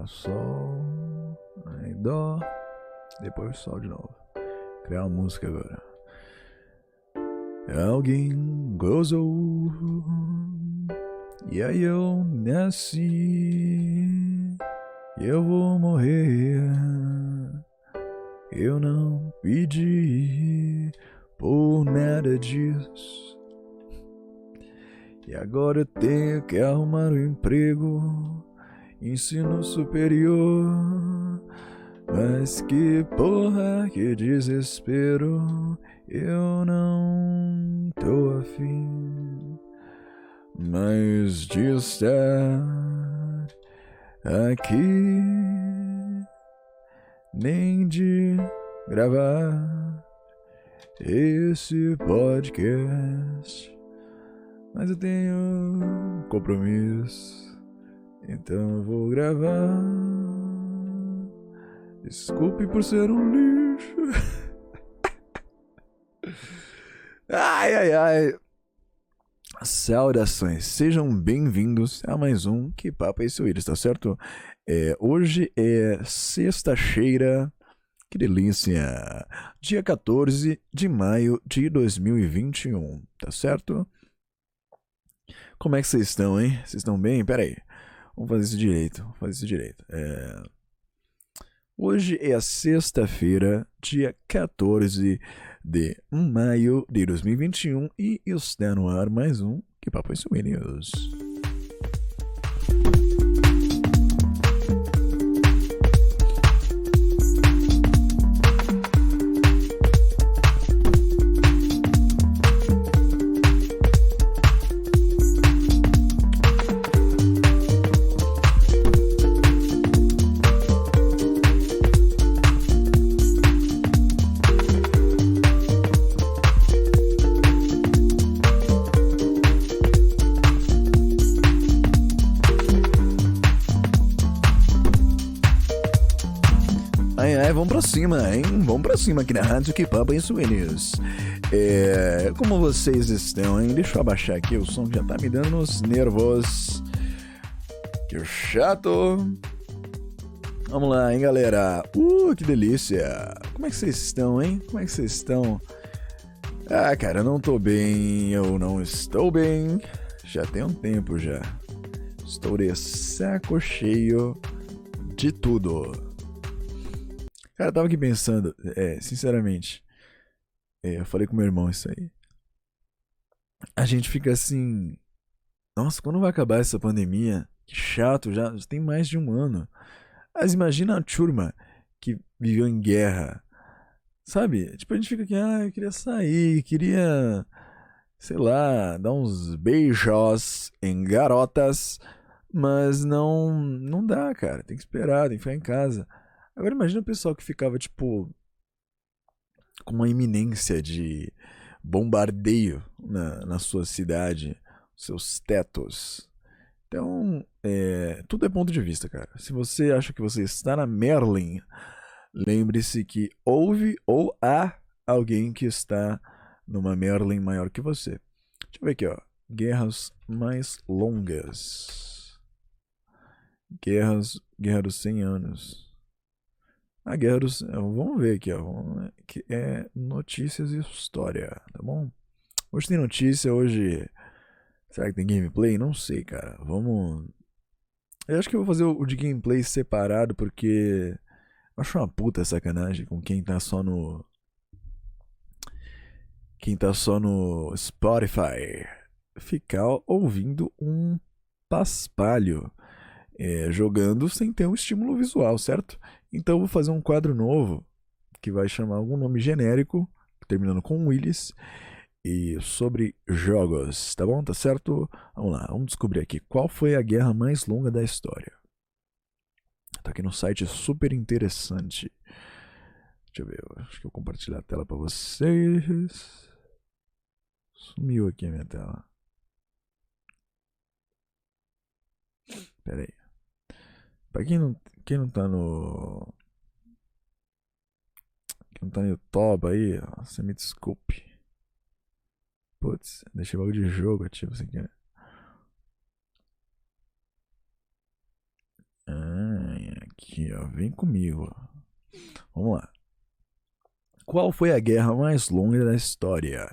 era sol, aí dó, depois sol de novo. Criar uma música agora. Alguém gozou e aí eu nasci. Eu vou morrer. Eu não pedi por nada disso. E agora eu tenho que arrumar um emprego, ensino superior. Mas que porra, que desespero, eu não tô afim mais de estar aqui, nem de gravar esse podcast. Mas eu tenho compromisso, então eu vou gravar. Desculpe por ser um lixo. ai, ai, ai. Saudações, sejam bem-vindos a mais um Que Papo é esse Willis, tá certo? É, hoje é sexta-feira, que delícia! Dia 14 de maio de 2021, tá certo? Como é que vocês estão, hein? Vocês estão bem? Pera aí, vamos fazer isso direito, vamos fazer isso direito. É... Hoje é a sexta-feira, dia 14 de maio de 2021 e está no ar mais um Que Papo é News. Cima, hein? Vamos pra cima aqui na Rádio Que Papa em Souvenirs. É, como vocês estão, hein? Deixa eu abaixar aqui, o som já tá me dando uns nervos. Que chato. Vamos lá, hein, galera? Uh, que delícia! Como é que vocês estão, hein? Como é que vocês estão? Ah, cara, eu não tô bem, eu não estou bem. Já tem um tempo já. Estou de saco cheio de tudo. Cara, eu tava aqui pensando, é, sinceramente, é, eu falei com meu irmão isso aí. A gente fica assim, nossa, quando vai acabar essa pandemia? Que chato, já, já tem mais de um ano. Mas imagina a turma que viveu em guerra, sabe? Tipo, a gente fica aqui, ah, eu queria sair, queria, sei lá, dar uns beijos em garotas, mas não, não dá, cara. Tem que esperar, tem que ficar em casa. Agora imagina o pessoal que ficava, tipo, com uma iminência de bombardeio na, na sua cidade, seus tetos. Então, é, tudo é ponto de vista, cara. Se você acha que você está na Merlin, lembre-se que houve ou há alguém que está numa Merlin maior que você. Deixa eu ver aqui, ó. Guerras mais longas. Guerras, Guerra dos 100 anos. A Guerra dos... Vamos ver aqui, ó. Que é notícias e história, tá bom? Hoje tem notícia, hoje... Será que tem gameplay? Não sei, cara. Vamos... Eu acho que eu vou fazer o de gameplay separado, porque... Acho uma puta sacanagem com quem tá só no... Quem tá só no Spotify. Ficar ouvindo um paspalho. É, jogando sem ter um estímulo visual, certo? Então eu vou fazer um quadro novo que vai chamar algum nome genérico, terminando com Willis, e sobre jogos, tá bom? Tá certo? Vamos lá, vamos descobrir aqui qual foi a guerra mais longa da história. Tá aqui no site super interessante. Deixa eu ver, acho que eu compartilhar a tela para vocês. Sumiu aqui a minha tela. Pera aí. Pra quem não, quem não tá no. Quem não tá no YouTube aí, você me desculpe. Putz, deixei logo de jogo ativo sem querer. Ai, aqui, ó. Vem comigo. Vamos lá. Qual foi a guerra mais longa da história?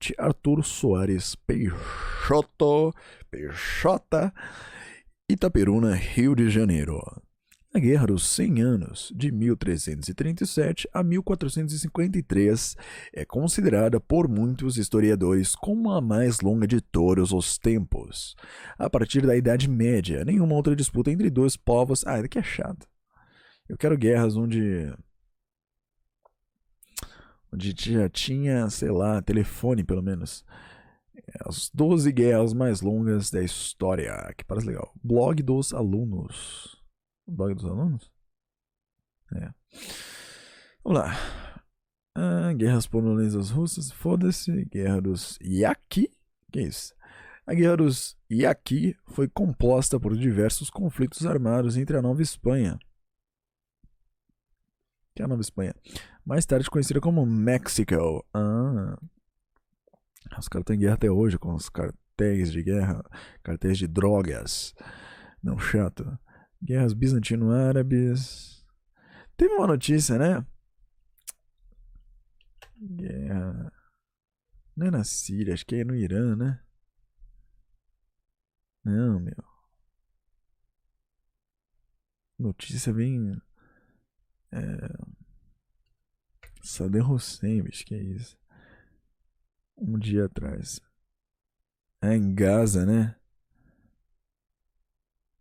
De Arthur Soares Peixoto, Peixota, Itaperuna, Rio de Janeiro. A Guerra dos 100 Anos, de 1337 a 1453, é considerada por muitos historiadores como a mais longa de todos os tempos. A partir da Idade Média, nenhuma outra disputa entre dois povos. Ah, aqui é chato. Eu quero guerras onde. onde já tinha, sei lá, telefone pelo menos. As 12 guerras mais longas da história. Que parece legal. Blog dos alunos. O blog dos alunos? É. Vamos lá. Ah, guerras polonesas russas, foda-se. Guerra dos Yaqui. Que é isso? A Guerra dos Yaqui foi composta por diversos conflitos armados entre a Nova Espanha. Que é a Nova Espanha? Mais tarde conhecida como Mexico. Ah. Os caras estão em guerra até hoje com os cartéis de guerra, cartéis de drogas. Não chato. Guerras bizantino-árabes. Teve uma notícia, né? Guerra. Não é na Síria, acho que é no Irã, né? Não, meu. Notícia bem. É... Saddam Hussein, bicho, que é isso? Um dia atrás. É em Gaza, né?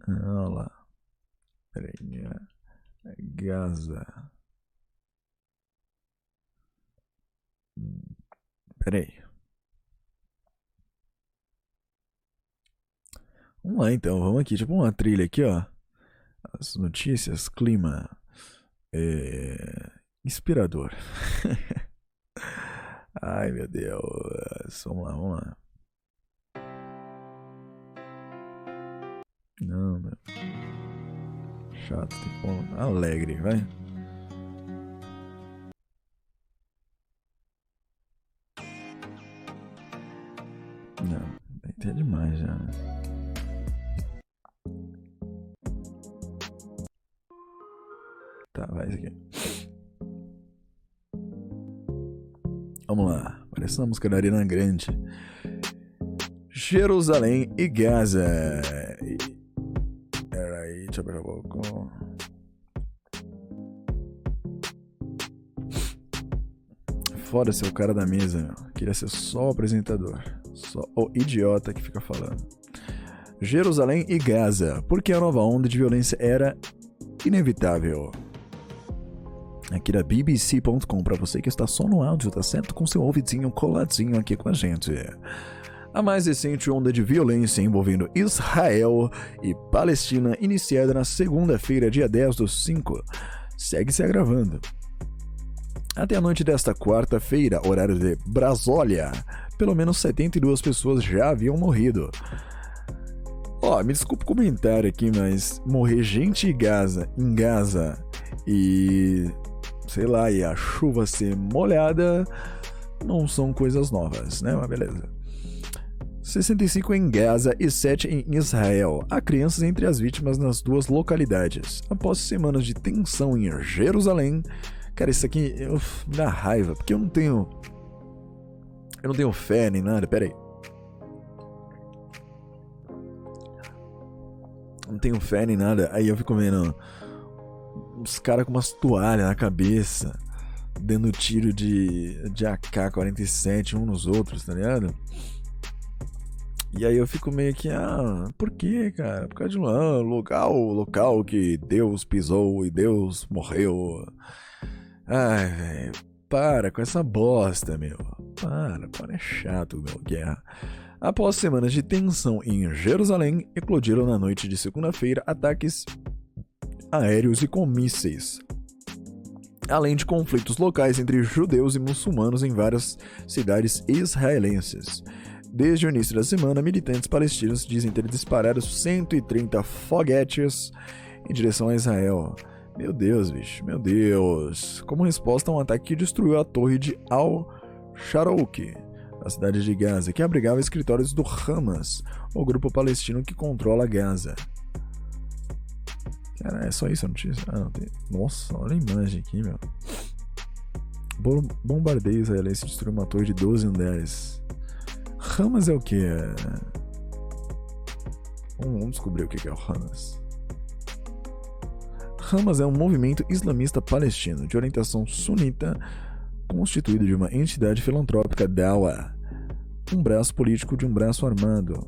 Ah, olha lá. Peraí. É Gaza. Peraí. Vamos lá então, vamos aqui, tipo uma trilha aqui, ó. As notícias, clima. É... Inspirador. Ai meu Deus. Vamos lá, vamos lá. Não, meu chato, tipo, alegre, vai. Não, é demais já. Né? Tá, vai isso aqui. Vamos lá. Parece uma música da Arena Grande. Jerusalém e Gaza. Ver um pouco. Foda ser o cara da mesa, meu. Queria ser só o apresentador. Só o idiota que fica falando. Jerusalém e Gaza. Porque a nova onda de violência era inevitável. Aqui da BBC.com, para você que está só no áudio, tá certo? Com seu ouvidinho coladinho aqui com a gente a mais recente onda de violência envolvendo Israel e Palestina, iniciada na segunda-feira, dia 10 do 5, segue se agravando. Até a noite desta quarta-feira, horário de Brasólia, pelo menos 72 pessoas já haviam morrido. Ó, oh, me desculpe o comentário aqui, mas morrer gente em Gaza, em Gaza e sei lá, e a chuva ser molhada não são coisas novas, né? Mas beleza. 65 em Gaza e 7 em Israel. Há crianças entre as vítimas nas duas localidades. Após semanas de tensão em Jerusalém, cara, isso aqui eu, dá raiva, porque eu não tenho. Eu não tenho fé nem nada. Pera aí. Não tenho fé nem nada. Aí eu fico vendo os caras com umas toalhas na cabeça, dando tiro de, de AK-47 uns nos outros, tá ligado? E aí eu fico meio que, ah, por que, cara? Por causa de um ah, local, local que Deus pisou e Deus morreu. Ai, velho, para com essa bosta, meu. Para, para, é chato, meu, guerra. Após semanas de tensão em Jerusalém, eclodiram na noite de segunda-feira ataques aéreos e com mísseis, além de conflitos locais entre judeus e muçulmanos em várias cidades israelenses. Desde o início da semana, militantes palestinos dizem ter disparado 130 foguetes em direção a Israel. Meu Deus, bicho, meu Deus. Como resposta a um ataque que destruiu a torre de Al-Sharouk, na cidade de Gaza, que abrigava escritórios do Hamas, o grupo palestino que controla Gaza. Cara, é só isso a notícia? Ah, não tem. Nossa, olha a imagem aqui, meu. Bombardeio israelense destruiu uma torre de 12 andares. Hamas é o que? É... Vamos descobrir o que é o Hamas. Hamas é um movimento islamista palestino de orientação sunita constituído de uma entidade filantrópica dawa, um braço político de um braço armado.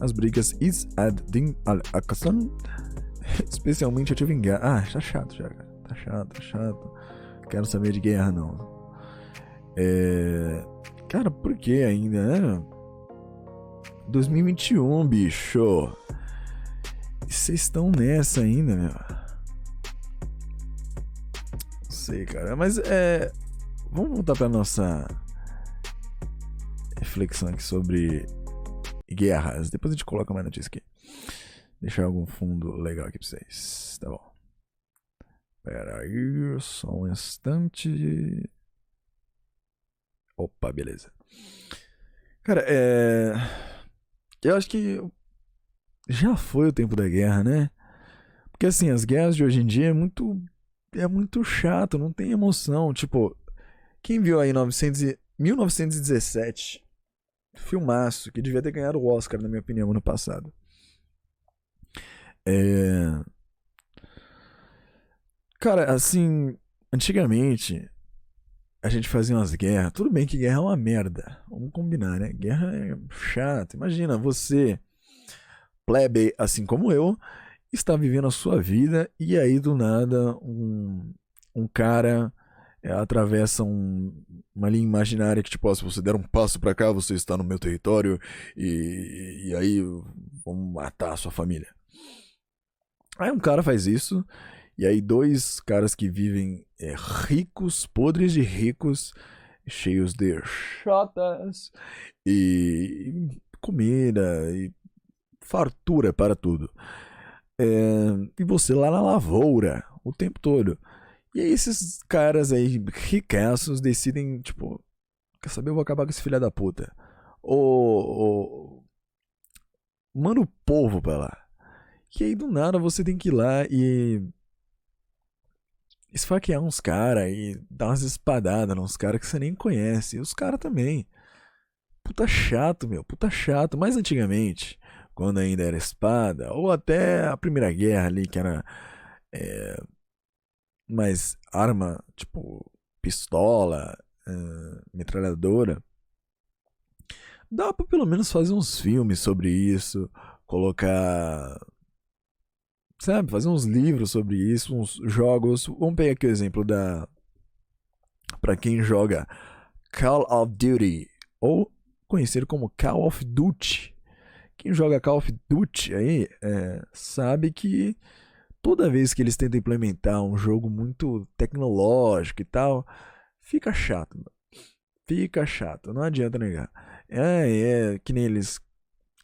As brigas Is ad-Din al-Aqsam, especialmente em guerra. Ah, tá chato já, cara. Tá chato, tá chato. Quero saber de guerra, não. É... Cara, por que ainda, né? 2021, bicho. Vocês estão nessa ainda, meu. Não sei, cara. Mas é. Vamos voltar para nossa reflexão aqui sobre guerras. Depois a gente coloca mais notícia aqui. Deixar algum fundo legal aqui pra vocês. Tá bom. Pera aí, só um instante. Opa, beleza. Cara, é. Eu acho que já foi o tempo da guerra, né? Porque assim, as guerras de hoje em dia é muito. É muito chato, não tem emoção. Tipo, quem viu aí 900 1917? Filmaço, que devia ter ganhado o Oscar, na minha opinião, ano passado. É... Cara, assim, antigamente a gente fazia umas guerras. Tudo bem que guerra é uma merda. Vamos combinar, né? Guerra é chato. Imagina você, plebe, assim como eu, está vivendo a sua vida e aí do nada um, um cara é, atravessa um, uma linha imaginária que, tipo, ó, se você der um passo para cá, você está no meu território e, e aí vamos matar a sua família. Aí um cara faz isso e aí dois caras que vivem é, ricos, podres de ricos, cheios de chotas e comida e fartura para tudo. É, e você lá na lavoura o tempo todo. E aí esses caras aí, ricaços, decidem, tipo, quer saber, eu vou acabar com esse filho da puta. Ou, ou manda o povo pra lá. E aí do nada você tem que ir lá e esfaquear uns caras e dar umas espadadas nos caras que você nem conhece. E os caras também. Puta chato, meu. Puta chato. Mais antigamente, quando ainda era espada, ou até a Primeira Guerra ali, que era é, mais arma, tipo pistola, uh, metralhadora. Dá pra pelo menos fazer uns filmes sobre isso, colocar sabe, fazer uns livros sobre isso, uns jogos. Vamos pegar aqui o exemplo da. Para quem joga Call of Duty, ou conhecido como Call of Duty. Quem joga Call of Duty aí é, sabe que toda vez que eles tentam implementar um jogo muito tecnológico e tal, fica chato. Fica chato, não adianta negar. É, é que nem eles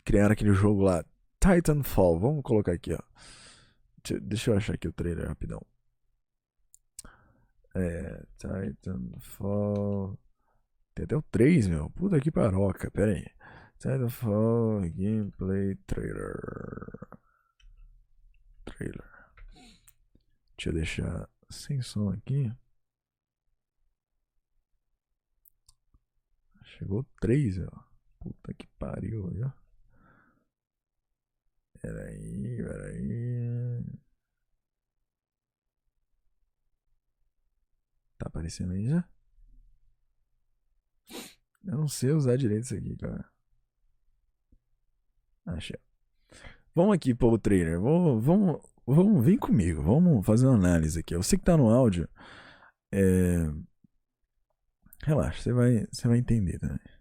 criaram aquele jogo lá, Titanfall. Vamos colocar aqui, ó. Deixa eu achar aqui o trailer rapidão. É. Titanfall. Tem até o 3, meu. Puta que paroca. Pera aí. Titanfall Gameplay Trailer. Trailer. Deixa eu deixar sem som aqui. Chegou 3, ó. Puta que pariu, ó. Peraí, peraí. Tá aparecendo aí já? Eu não sei usar direito isso aqui, cara. Achei. Vamos aqui para o trailer. Vamos, vamos, vamos, vem comigo. Vamos fazer uma análise aqui. Você que tá no áudio, é... relaxa, você vai, você vai entender também.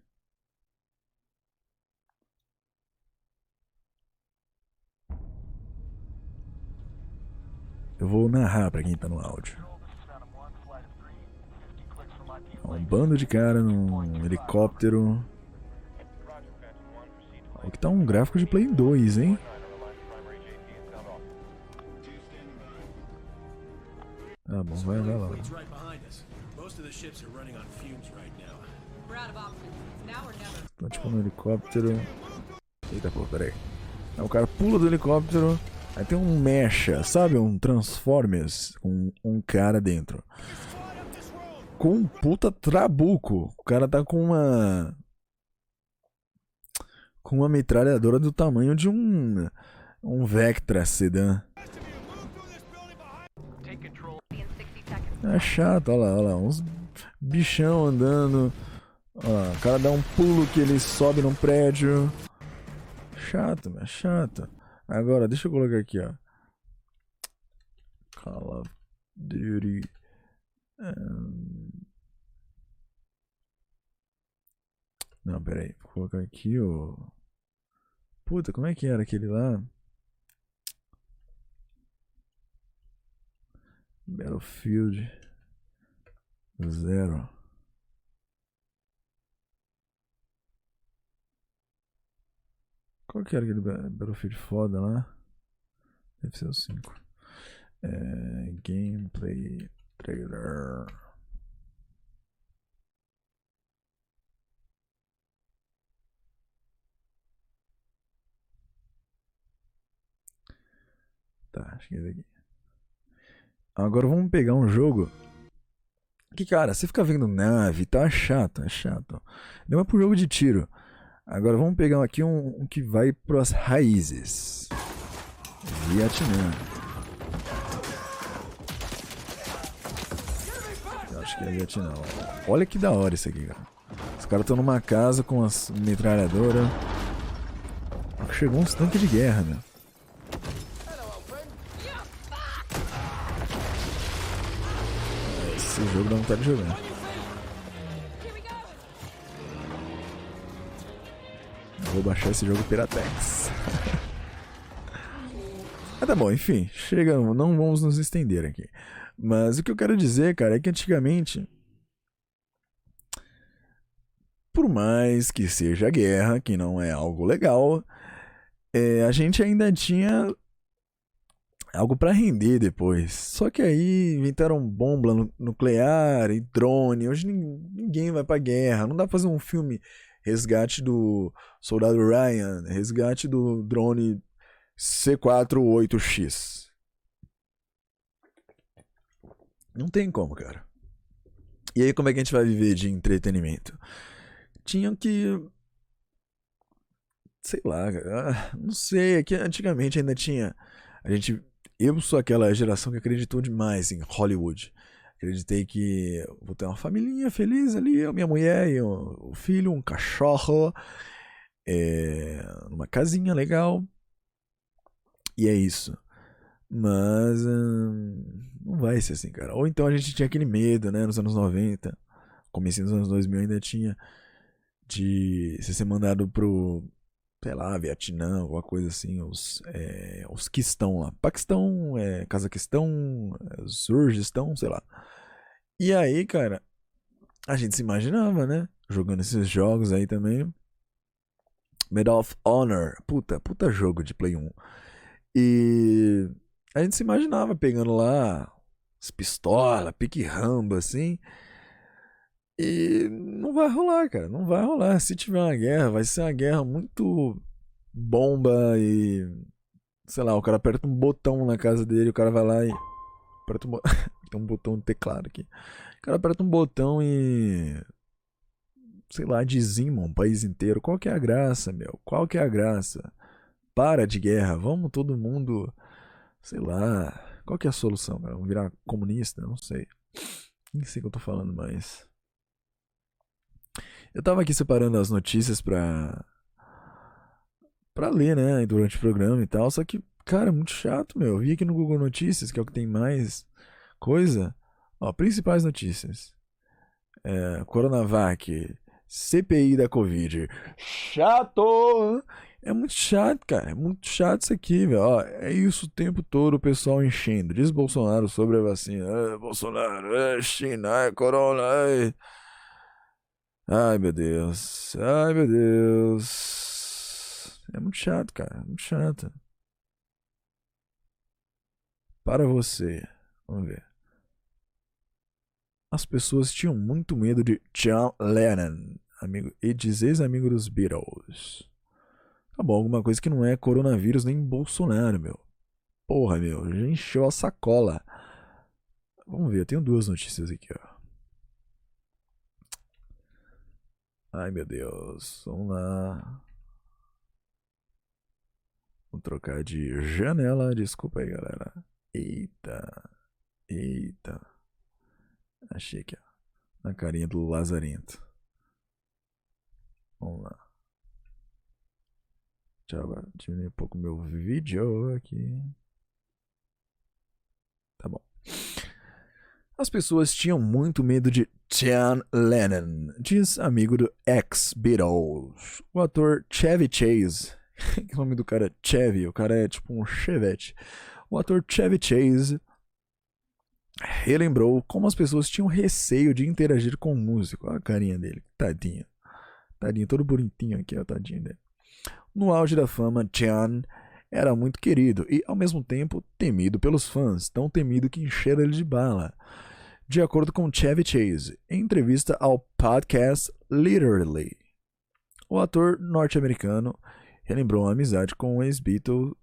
Eu vou narrar para quem tá no áudio. Um bando de cara num helicóptero. Aqui tá um gráfico de Play 2, hein? Tá bom, vai, vai lá. Tá tipo no helicóptero. Eita pô, peraí. Aí o cara pula do helicóptero Aí tem um mecha, sabe? Um Transformers com um cara dentro. Com um puta trabuco. O cara tá com uma. Com uma metralhadora do tamanho de um. Um Vectra sedã. É chato, olha lá, olha lá. Uns bichão andando. Olha lá, o cara dá um pulo que ele sobe num prédio. Chato, mas chato. Agora, deixa eu colocar aqui, ó. Call of Duty. Um... Não, peraí. Vou colocar aqui o. Puta, como é que era aquele lá? Battlefield Zero. Qual que era aquele Battlefield foda lá? Deve ser o 5. É, gameplay trailer. Tá, acho que é esse aqui. Agora vamos pegar um jogo que, cara, você fica vendo nave, tá chato, é chato. Não é pro jogo de tiro. Agora vamos pegar aqui um, um que vai pras raízes. Vietnã. Acho que é Vietnã. Olha que da hora isso aqui, cara. Os caras estão numa casa com as metralhadoras. Chegou um tanque de guerra, meu. Esse jogo dá vontade de jogar. Vou baixar esse jogo Piratex. ah, tá bom, enfim, chega, não vamos nos estender aqui. Mas o que eu quero dizer, cara, é que antigamente, por mais que seja guerra, que não é algo legal, é, a gente ainda tinha algo para render depois. Só que aí inventaram bomba nuclear e drone. Hoje ninguém vai pra guerra. Não dá pra fazer um filme resgate do soldado Ryan, resgate do drone C48X. Não tem como, cara. E aí, como é que a gente vai viver de entretenimento? Tinham que. Sei lá, cara. Não sei. É que antigamente ainda tinha. A gente. Eu sou aquela geração que acreditou demais em Hollywood. Acreditei que vou ter uma família feliz ali, eu, minha mulher e o, filho, um cachorro, é, numa casinha legal. E é isso. Mas hum, não vai ser assim, cara. Ou então a gente tinha aquele medo, né, nos anos 90, comecei nos anos 2000 ainda tinha de ser mandado pro, sei lá, Vietnã, alguma coisa assim, os, é, os que estão lá. Paquistão, é, Cazaquistão, é, Surgistão, sei lá. E aí, cara, a gente se imaginava, né? Jogando esses jogos aí também. Medal of Honor. Puta, puta jogo de Play 1. E a gente se imaginava pegando lá as pistolas, pique rambo, assim. E não vai rolar, cara. Não vai rolar. Se tiver uma guerra, vai ser uma guerra muito bomba e. Sei lá, o cara aperta um botão na casa dele, o cara vai lá e. Aperta um, bo... Tem um botão no teclado aqui. O cara aperta um botão e. Sei lá, dizima um país inteiro. Qual que é a graça, meu? Qual que é a graça? Para de guerra, vamos todo mundo. Sei lá. Qual que é a solução, cara? Vamos virar comunista? Não sei. Nem sei o que eu tô falando mais. Eu tava aqui separando as notícias pra. pra ler, né? Durante o programa e tal. Só que, cara, muito chato, meu. Eu vi aqui no Google Notícias, que é o que tem mais coisa. Ó, principais notícias. É, Coronavac, CPI da Covid. Chato! É muito chato, cara. É muito chato isso aqui, velho. Ó, é isso o tempo todo o pessoal enchendo. Diz Bolsonaro sobre a vacina. É, Bolsonaro, é China, é Corona. É... Ai, meu Deus. Ai, meu Deus. É muito chato, cara. É muito chato. Para você. Vamos ver. As pessoas tinham muito medo de John Lennon, amigo e ex-amigo dos Beatles. Tá bom, alguma coisa que não é coronavírus nem Bolsonaro, meu. porra, meu. Já encheu a sacola. Vamos ver, eu tenho duas notícias aqui, ó. Ai, meu Deus. Vamos lá. Vou trocar de janela. Desculpa aí, galera. Eita. Eita. Achei aqui, ó. Na carinha do Lazarento. Vamos lá. Deixa eu diminuir um pouco meu vídeo aqui. Tá bom. As pessoas tinham muito medo de John Lennon, diz amigo do ex-Beatles. O ator Chevy Chase, que nome do cara é Chevy, o cara é tipo um chevette. O ator Chevy Chase relembrou como as pessoas tinham receio de interagir com o músico. Olha a carinha dele, tadinho. Tadinho, todo bonitinho aqui, ó, tadinho dele. No auge da fama, John era muito querido e, ao mesmo tempo, temido pelos fãs, tão temido que encheram ele de bala. De acordo com Chevy Chase, em entrevista ao podcast Literally, o ator norte-americano relembrou a amizade com o ex-Beatle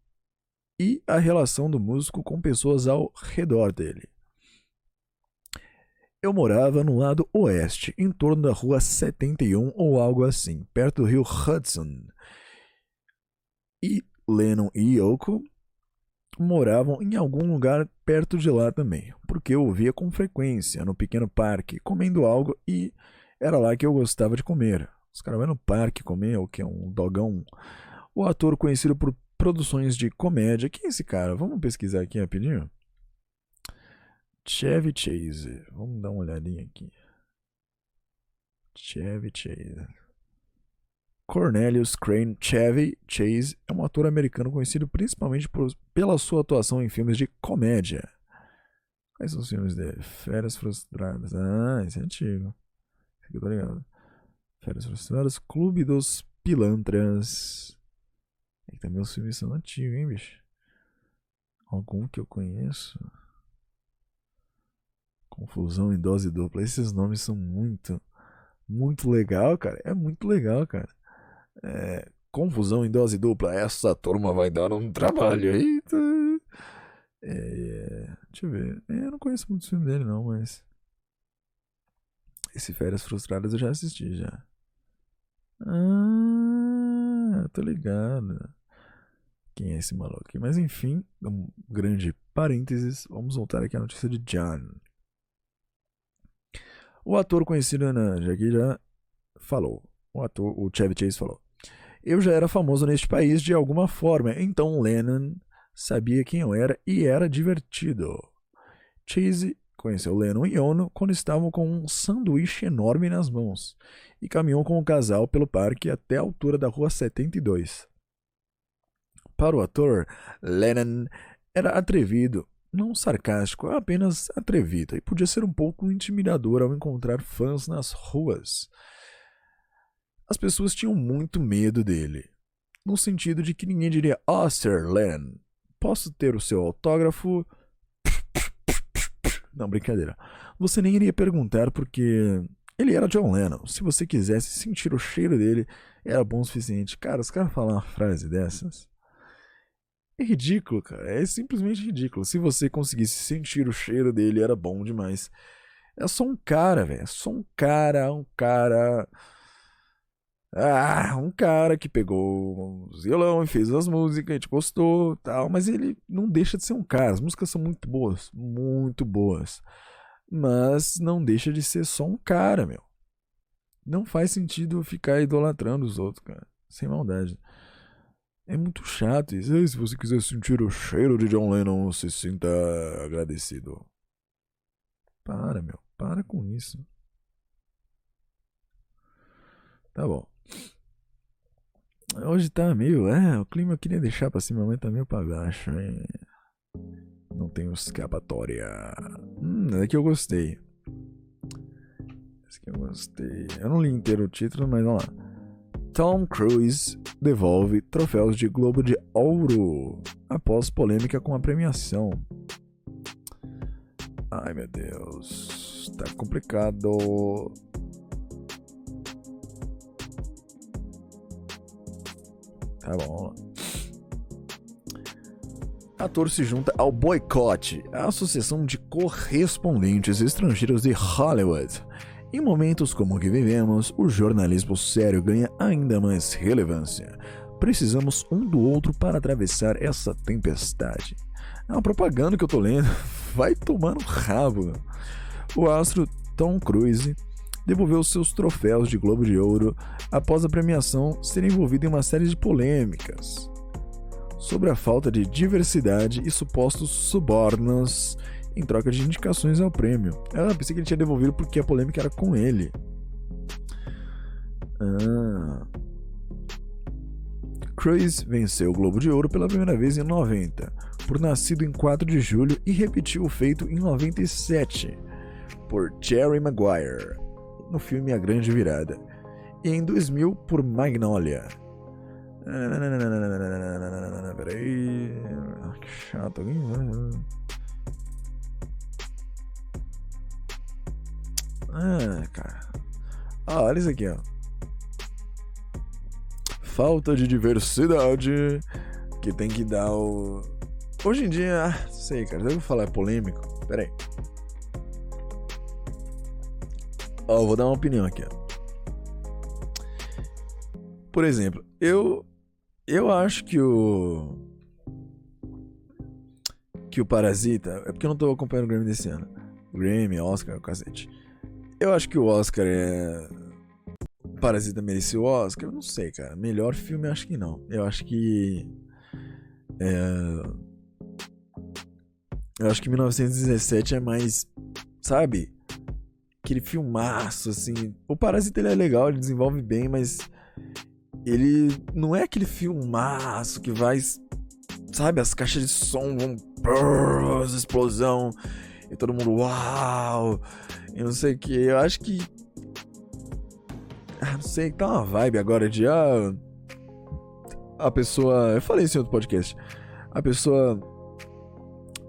e a relação do músico com pessoas ao redor dele. Eu morava no lado oeste, em torno da rua 71 ou algo assim, perto do rio Hudson. E Lennon e Yoko moravam em algum lugar perto de lá também, porque eu via com frequência no pequeno parque comendo algo e era lá que eu gostava de comer. Os caras vão no parque comer o que é um dogão. O ator conhecido por produções de comédia. Quem é esse cara? Vamos pesquisar aqui rapidinho. Chevy Chase. Vamos dar uma olhadinha aqui. Chevy Chase. Cornelius Crane Chevy Chase é um ator americano conhecido principalmente por, pela sua atuação em filmes de comédia. Quais são os filmes dele? Férias Frustradas. Ah, esse é antigo. Esse aqui tô ligado. Férias Frustradas, Clube dos Pilantras. E também os filmes são antigos, hein, bicho? Algum que eu conheço? Confusão em dose dupla. Esses nomes são muito, muito legal, cara. É muito legal, cara. É, confusão em dose dupla. Essa turma vai dar um trabalho. Eita. É, deixa eu ver. É, eu não conheço muito o filme dele, não, mas. Esse Férias Frustradas eu já assisti já. Ah, tô ligado. Quem é esse maluco aqui? Mas enfim, um grande parênteses. Vamos voltar aqui à notícia de John. O ator conhecido na aqui já falou. O ator, o Chevy Chase falou. Eu já era famoso neste país de alguma forma, então Lennon sabia quem eu era e era divertido. Chase conheceu Lennon e Ono quando estavam com um sanduíche enorme nas mãos e caminhou com o casal pelo parque até a altura da rua 72. Para o ator, Lennon era atrevido, não sarcástico, apenas atrevido, e podia ser um pouco intimidador ao encontrar fãs nas ruas. As pessoas tinham muito medo dele, no sentido de que ninguém diria: Ah, oh, Sir Lennon, posso ter o seu autógrafo? Não, brincadeira. Você nem iria perguntar porque ele era John Lennon. Se você quisesse sentir o cheiro dele, era bom o suficiente. Cara, os caras falam uma frase dessas. É ridículo, cara. É simplesmente ridículo. Se você conseguisse sentir o cheiro dele, era bom demais. É só um cara, velho. É só um cara, um cara. Ah, um cara que pegou o violão e fez as músicas, a gente gostou tal, mas ele não deixa de ser um cara. As músicas são muito boas, muito boas. Mas não deixa de ser só um cara, meu. Não faz sentido ficar idolatrando os outros, cara. Sem maldade. É muito chato isso. Se você quiser sentir o cheiro de John Lennon, se sinta agradecido. Para, meu. Para com isso. Tá bom. Hoje tá meio. É, o clima eu queria deixar pra cima, mas tá meio pra baixo. Hein? Não tem escapatória. Hum, é que eu gostei. Esse que eu gostei. Eu não li inteiro o título, mas vamos lá. Tom Cruise devolve troféus de Globo de Ouro após polêmica com a premiação. Ai meu Deus, tá complicado. Tá bom. Ator se junta ao boicote, a Associação de Correspondentes Estrangeiros de Hollywood. Em momentos como o que vivemos, o jornalismo sério ganha ainda mais relevância. Precisamos um do outro para atravessar essa tempestade. É uma propaganda que eu tô lendo. Vai tomar no rabo. O astro Tom Cruise devolveu seus troféus de Globo de Ouro após a premiação ser envolvida em uma série de polêmicas sobre a falta de diversidade e supostos subornos em troca de indicações ao prêmio. Ah, pensei que ele tinha devolvido porque a polêmica era com ele. Ah. Cruise venceu o Globo de Ouro pela primeira vez em 90, por nascido em 4 de julho e repetiu o feito em 97, por Jerry Maguire, no filme A Grande Virada, e em 2000 por Magnolia. Peraí. Que chato. Ah, cara. Ah, olha isso aqui, ó. Falta de diversidade que tem que dar o. Hoje em dia, ah, sei, cara, devo falar é polêmico. Pera aí. Ó, vou dar uma opinião aqui. Por exemplo, eu eu acho que o que o Parasita, é porque eu não tô acompanhando o Grammy desse ano. O Grammy, Oscar, o cacete. Eu acho que o Oscar é. Parasita merecia o Oscar? Eu não sei, cara. Melhor filme, acho que não. Eu acho que. É... Eu acho que 1917 é mais. Sabe? Aquele filmaço, assim. O Parasita ele é legal, ele desenvolve bem, mas. Ele não é aquele filmaço que vai. Sabe? As caixas de som vão. Brrr, explosão. E todo mundo. Uau! Eu não sei o que. Eu acho que. Ah, não sei, tá uma vibe agora de. Ah, a pessoa. Eu falei isso em outro podcast. A pessoa.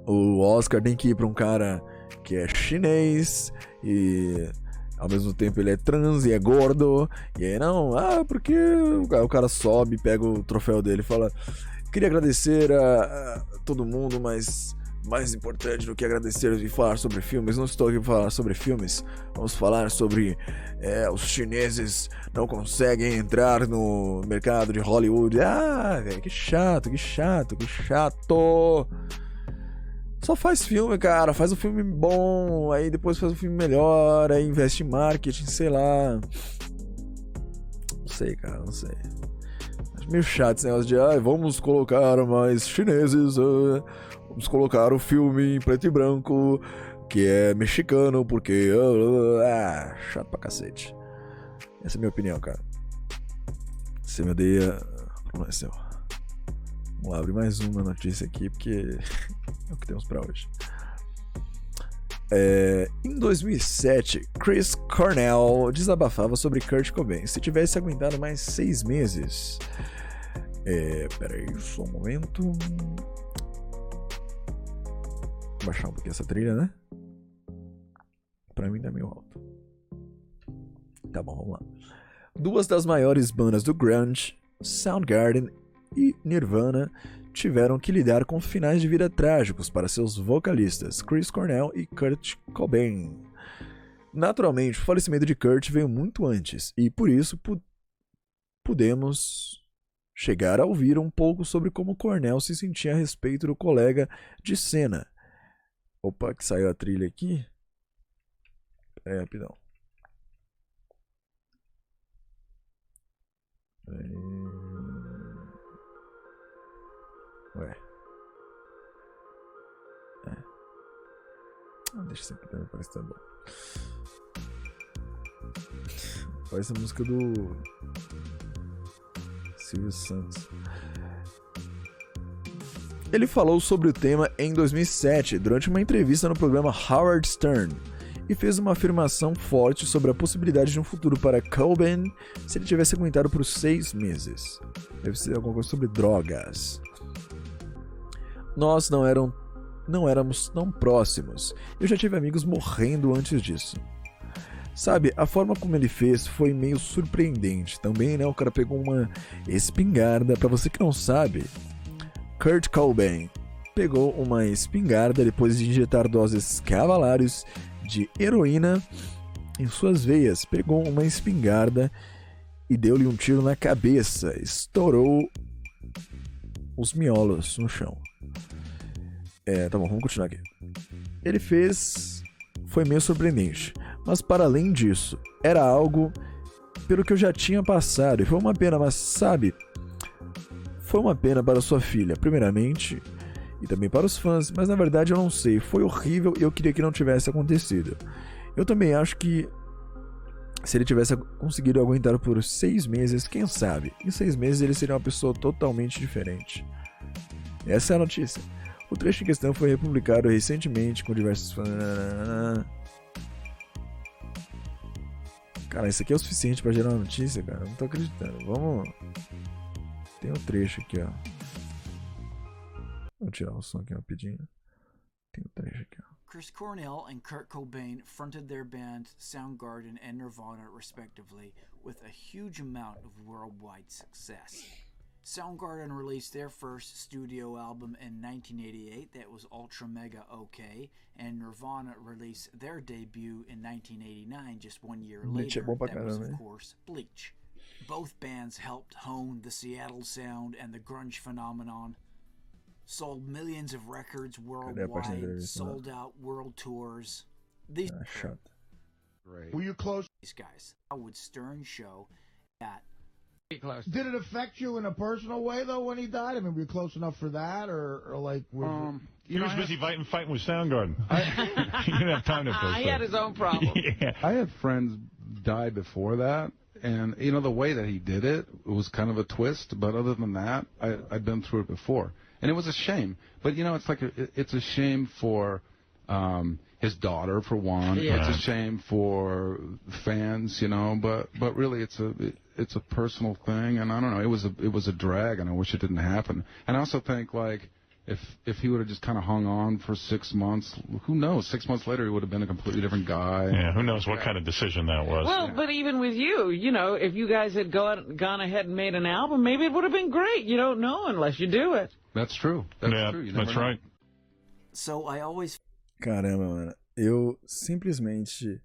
O Oscar tem que ir pra um cara que é chinês e ao mesmo tempo ele é trans e é gordo. E aí, não, ah, porque o cara sobe, pega o troféu dele e fala: Queria agradecer a, a todo mundo, mas mais importante do que agradecer e falar sobre filmes, não estou aqui para falar sobre filmes. Vamos falar sobre é, os chineses não conseguem entrar no mercado de Hollywood. Ah, que chato, que chato, que chato. Só faz filme, cara. Faz um filme bom, aí depois faz um filme melhor, aí investe em marketing, sei lá. Não sei, cara, não sei. Acho meio chato esse negócio de, vamos colocar mais chineses. Uh Vamos colocar o filme em preto e branco, que é mexicano, porque. Ah, chato pra cacete. Essa é a minha opinião, cara. Você me odeia. Problema é seu. Vamos lá, abrir mais uma notícia aqui, porque é o que temos pra hoje. É, em 2007, Chris Cornell desabafava sobre Kurt Cobain. Se tivesse aguentado mais seis meses. É, peraí, só um momento baixar um pouquinho essa trilha, né? Pra mim tá meio alto. Tá bom, vamos lá. Duas das maiores bandas do grunge, Soundgarden e Nirvana, tiveram que lidar com finais de vida trágicos para seus vocalistas, Chris Cornell e Kurt Cobain. Naturalmente, o falecimento de Kurt veio muito antes, e por isso pu pudemos chegar a ouvir um pouco sobre como Cornell se sentia a respeito do colega de cena, Opa, que saiu a trilha aqui. Aí, rapidão. Ué. É. Ah, deixa sempre também, parece que tá bom. Parece a música do Silvio Santos. Ele falou sobre o tema em 2007, durante uma entrevista no programa Howard Stern, e fez uma afirmação forte sobre a possibilidade de um futuro para Cobain se ele tivesse aguentado por seis meses. Deve ser alguma coisa sobre drogas. Nós não, eram, não éramos tão próximos. Eu já tive amigos morrendo antes disso. Sabe, a forma como ele fez foi meio surpreendente. Também, né? O cara pegou uma espingarda. Para você que não sabe, Kurt Cobain pegou uma espingarda depois de injetar doses cavalares de heroína em suas veias. Pegou uma espingarda e deu-lhe um tiro na cabeça. Estourou os miolos no chão. É, tá bom, vamos continuar aqui. Ele fez. Foi meio surpreendente. Mas para além disso, era algo pelo que eu já tinha passado. E foi uma pena, mas sabe? Foi uma pena para sua filha, primeiramente, e também para os fãs, mas na verdade eu não sei. Foi horrível e eu queria que não tivesse acontecido. Eu também acho que se ele tivesse conseguido aguentar por seis meses, quem sabe? Em seis meses ele seria uma pessoa totalmente diferente. Essa é a notícia. O trecho em questão foi republicado recentemente com diversos fãs. Cara, isso aqui é o suficiente para gerar uma notícia, cara. Não tô acreditando. Vamos. Tem um trecho aqui, ó. Vou tirar o som aqui rapidinho. Tem um trecho aqui, ó. Chris Cornell and Kurt Cobain fronted their bands Soundgarden and Nirvana, respectively, with a huge amount of worldwide success. Soundgarden released their first studio album in 1988 that was ultra mega okay, and Nirvana released their debut in 1989, just one year later. That was, of course, Bleach. Both bands helped hone the Seattle sound and the grunge phenomenon sold millions of records worldwide, sold out world tours. These shut. Right. Were you close? These guys. How would Stern show that. Close. Did it affect you in a personal way though when he died? I mean, were you close enough for that, or, or like? Um, he was busy fighting, fighting with Soundgarden. he didn't have time to. He had his own problem. yeah. I had friends die before that, and you know the way that he did it, it was kind of a twist. But other than that, I, I'd been through it before and it was a shame. But you know, it's like a, it's a shame for um, his daughter, for one. Yeah. It's a shame for fans, you know. But but really, it's a it's a personal thing, and I don't know. It was a it was a drag, and I wish it didn't happen. And I also think like. If if he would have just kind of hung on for six months, who knows? Six months later, he would have been a completely different guy. Yeah, who knows what kind of decision that was? Well, yeah. but even with you, you know, if you guys had gone gone ahead and made an album, maybe it would have been great. You don't know unless you do it. That's true. That's yeah, true. that's know. right. So I always. Caramba, mano. Eu simplesmente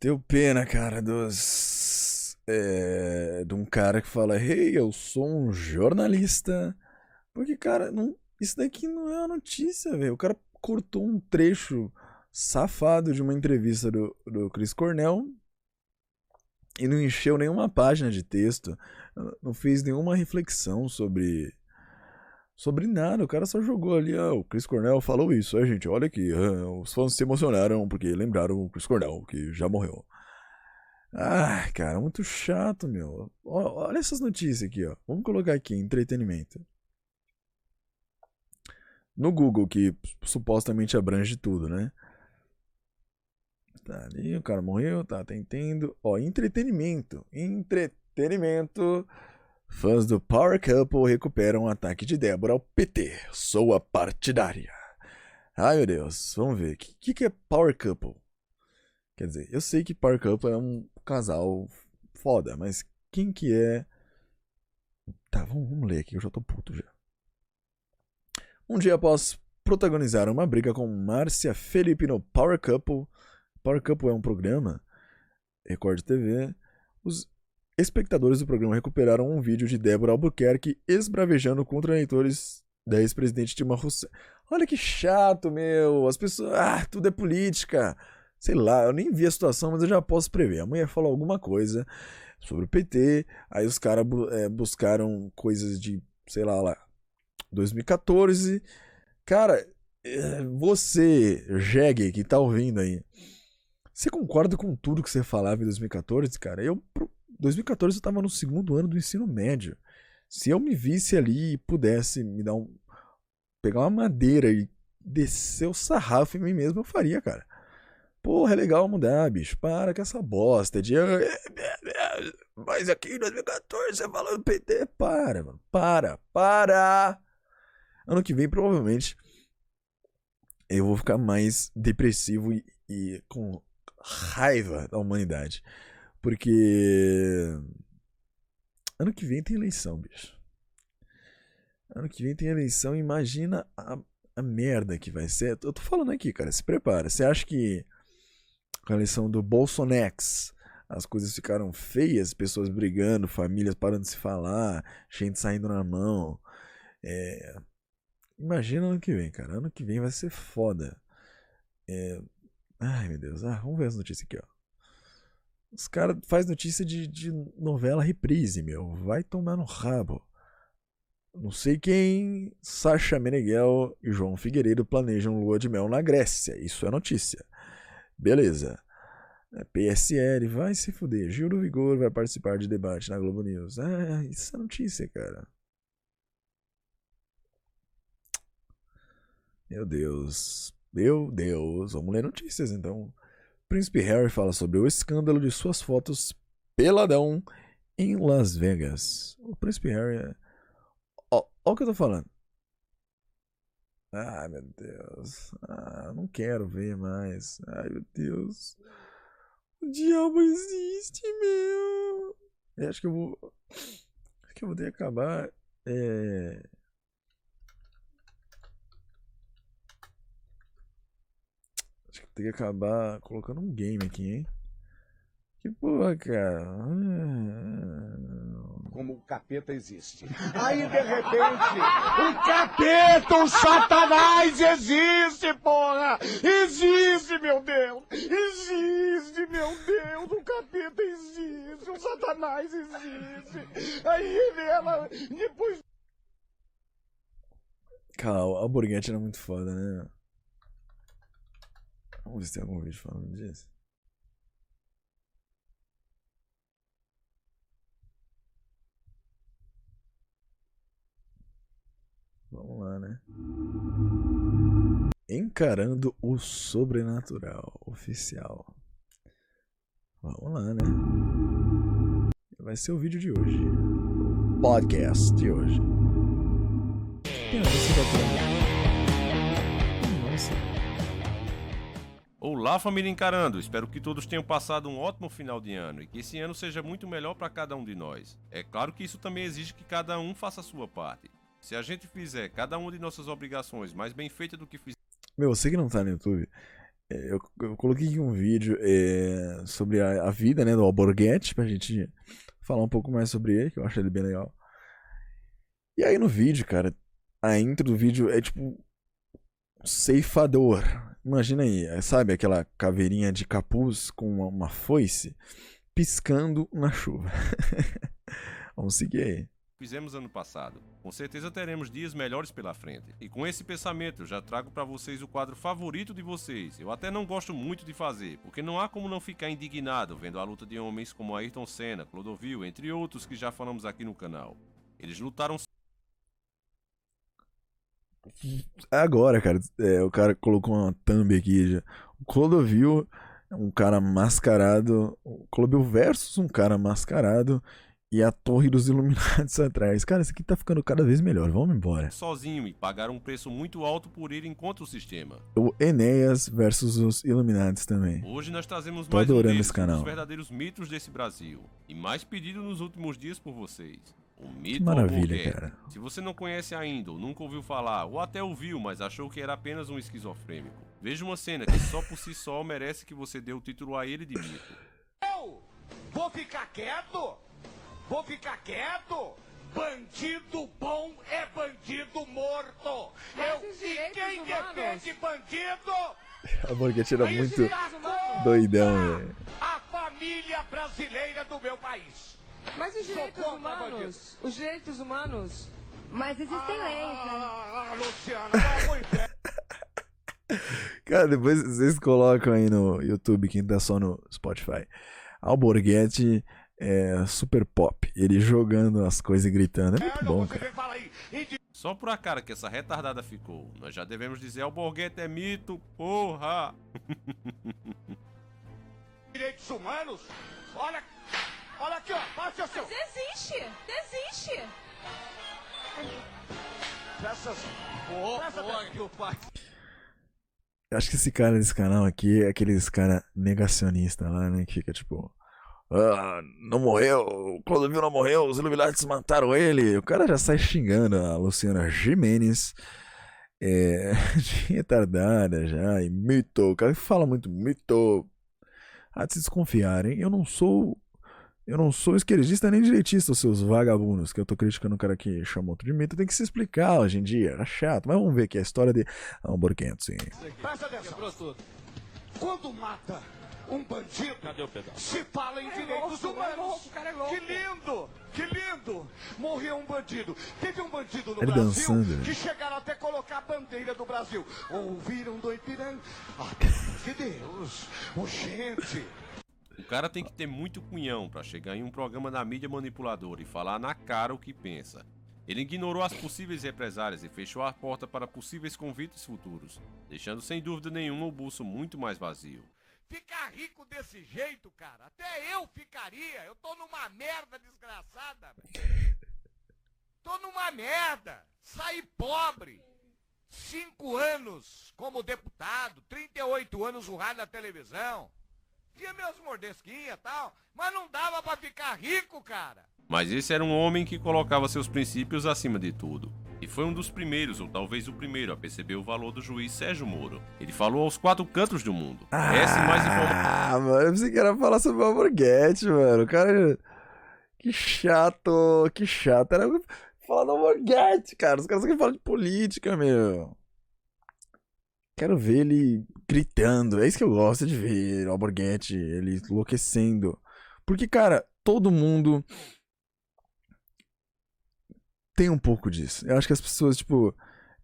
tenho pena, cara, dos. É, de um cara que fala: Hey, eu sou um jornalista. Porque, cara, não, isso daqui não é uma notícia, velho. O cara cortou um trecho safado de uma entrevista do, do Chris Cornell e não encheu nenhuma página de texto, não fez nenhuma reflexão sobre sobre nada. O cara só jogou ali, ah, o Chris Cornell falou isso. Aí, gente, olha aqui, ah, os fãs se emocionaram porque lembraram o Chris Cornell, que já morreu. Ah, cara, muito chato, meu. Olha essas notícias aqui, ó. Vamos colocar aqui, entretenimento. No Google, que supostamente abrange tudo, né? Tá ali, o cara morreu, tá, tá entendendo. Ó, entretenimento. Entretenimento. Fãs do Power Couple recuperam o ataque de Débora ao PT. Sou a partidária. Ai meu Deus, vamos ver. O que, que, é Power Couple? Quer dizer, eu sei que Power Couple é um casal foda, mas quem que é. Tá, vamos, vamos ler aqui, eu já tô puto já. Um dia após protagonizar uma briga com Márcia Felipe no Power Couple, Power Couple é um programa, Record TV, os Espectadores do programa recuperaram um vídeo de Débora Albuquerque esbravejando contra leitores da ex-presidente Dilma Rousseff. Olha que chato, meu. As pessoas. Ah, tudo é política. Sei lá, eu nem vi a situação, mas eu já posso prever. A mulher falou alguma coisa sobre o PT, aí os caras é, buscaram coisas de, sei lá, lá, 2014. Cara, é, você, Jeg, que tá ouvindo aí, você concorda com tudo que você falava em 2014, cara? Eu 2014 eu estava no segundo ano do ensino médio. Se eu me visse ali e pudesse me dar um. pegar uma madeira e descer o sarrafo em mim mesmo, eu faria, cara. Porra, é legal mudar, bicho. Para com essa bosta de. Mas aqui em 2014 você do PT. Para, mano. Para, para. Ano que vem, provavelmente, eu vou ficar mais depressivo e, e com raiva da humanidade. Porque. Ano que vem tem eleição, bicho. Ano que vem tem eleição, imagina a, a merda que vai ser. Eu tô falando aqui, cara, se prepara. Você acha que com a eleição do Bolsonex as coisas ficaram feias, pessoas brigando, famílias parando de se falar, gente saindo na mão. É... Imagina ano que vem, cara. Ano que vem vai ser foda. É... Ai, meu Deus. Ah, vamos ver as notícias aqui, ó. Os caras fazem notícia de, de novela reprise, meu. Vai tomar no rabo. Não sei quem, Sasha Meneghel e João Figueiredo planejam lua de mel na Grécia. Isso é notícia. Beleza. É, PSL vai se fuder. Gil do Vigor vai participar de debate na Globo News. Ah, isso é notícia, cara. Meu Deus. Meu Deus. Vamos ler notícias então. Príncipe Harry fala sobre o escândalo de suas fotos peladão em Las Vegas. O Príncipe Harry é. O que eu tô falando. Ai, meu Deus. Ah, não quero ver mais. Ai, meu Deus. O diabo existe, meu. Eu acho que eu vou. Acho que eu vou ter que acabar. É. Acho que acabar colocando um game aqui, hein? Que porra, cara. Como o capeta existe. Aí, de repente, o capeta, o satanás existe, porra! Existe, meu Deus! Existe, meu Deus! O capeta existe, o satanás existe! Aí ele, ela, depois... Cara, o Alborguete era muito foda, né? Vamos ver se tem algum vídeo falando disso. Vamos lá, né? Encarando o sobrenatural oficial. Vamos lá, né? Vai ser o vídeo de hoje. Podcast de hoje. Pena, você vai Olá, família Encarando! Espero que todos tenham passado um ótimo final de ano e que esse ano seja muito melhor para cada um de nós. É claro que isso também exige que cada um faça a sua parte. Se a gente fizer cada uma de nossas obrigações mais bem feita do que fiz Meu, você que não tá no YouTube, é, eu, eu coloquei aqui um vídeo é, sobre a, a vida né, do Alborguete, pra gente falar um pouco mais sobre ele, que eu acho ele bem legal. E aí no vídeo, cara, a intro do vídeo é tipo ceifador. Imagina aí, é, sabe aquela caveirinha de capuz com uma, uma foice piscando na chuva. Vamos seguir aí. fizemos ano passado. Com certeza teremos dias melhores pela frente. E com esse pensamento, já trago para vocês o quadro favorito de vocês. Eu até não gosto muito de fazer, porque não há como não ficar indignado vendo a luta de homens como Ayrton Senna, Clodovil, entre outros que já falamos aqui no canal. Eles lutaram Agora, cara, é, o cara colocou uma thumb aqui já. O Clodovil é um cara mascarado. O Clodovil versus um cara mascarado. E a Torre dos Iluminados atrás. Cara, isso aqui tá ficando cada vez melhor. Vamos embora. sozinho e pagaram um preço muito alto por irem contra o sistema. O Enéas versus os Iluminados também. Hoje nós trazemos Tô mais um adorando deles, esse canal. um dos verdadeiros mitos desse Brasil. E mais pedido nos últimos dias por vocês. O mito Que maravilha, cara. Se você não conhece ainda, ou nunca ouviu falar, ou até ouviu, mas achou que era apenas um esquizofrênico, veja uma cena que só por si só merece que você dê o título a ele de mito. Eu vou ficar quieto? Vou ficar quieto? Bandido bom é bandido morto. Eu e quem defende bandido? A Borghetti era muito doidão, velho. a família brasileira do meu país. Mas os direitos humanos, os direitos humanos, Mas existem leis, né? Ah, Luciano, vamos em Cara, depois vocês colocam aí no YouTube, quem tá só no Spotify. Alborguete é super pop. Ele jogando as coisas e gritando. É muito bom, cara. Só por a cara que essa retardada ficou, nós já devemos dizer Alborguete é mito, porra! direitos humanos? Olha, olha aqui, ó, baixa seu. Desiste! Desiste! Essas porra que o pai. Eu acho que esse cara desse canal aqui é aqueles cara negacionista lá, né? Que fica tipo. Ah, não morreu. Clodovil não morreu. Os Illuminates mataram ele. O cara já sai xingando a Luciana Jimenez. É, de retardada já. E mito. O cara fala muito mito. Há de se desconfiarem. Eu não sou. Eu não sou esquerdista nem direitista, os seus vagabundos, que eu tô criticando o cara que chamou outro de mito. Tem que se explicar hoje em dia. É chato. Mas vamos ver aqui a história de Hamburguento, sim. Presta atenção. Quando mata um bandido, se fala em direitos humanos. Que lindo, que lindo. Morreu um bandido. Teve um bandido no Ele Brasil dançando, que chegaram até colocar a bandeira do Brasil. Ouviram do Ipiranga? Ah, de Deus. Ô, gente. O cara tem que ter muito cunhão pra chegar em um programa da mídia manipuladora e falar na cara o que pensa. Ele ignorou as possíveis represálias e fechou a porta para possíveis convites futuros, deixando sem dúvida nenhuma o bolso muito mais vazio. Ficar rico desse jeito, cara, até eu ficaria. Eu tô numa merda desgraçada. Tô numa merda. Saí pobre. Cinco anos como deputado, 38 anos no rádio da televisão. Tinha meus mordesquinhas e tal, mas não dava pra ficar rico, cara. Mas esse era um homem que colocava seus princípios acima de tudo. E foi um dos primeiros, ou talvez o primeiro, a perceber o valor do juiz Sérgio Moro. Ele falou aos quatro cantos do mundo. Essa e mais informações. Ah, mano, eu pensei que era falar sobre o Hamburguete, mano. O cara. Que chato, que chato. Era falar do Hamburguete, cara. Os caras só querem falar de política, meu. Quero ver ele gritando. É isso que eu gosto de ver, o Alborguete, ele enlouquecendo. Porque, cara, todo mundo tem um pouco disso. Eu acho que as pessoas, tipo,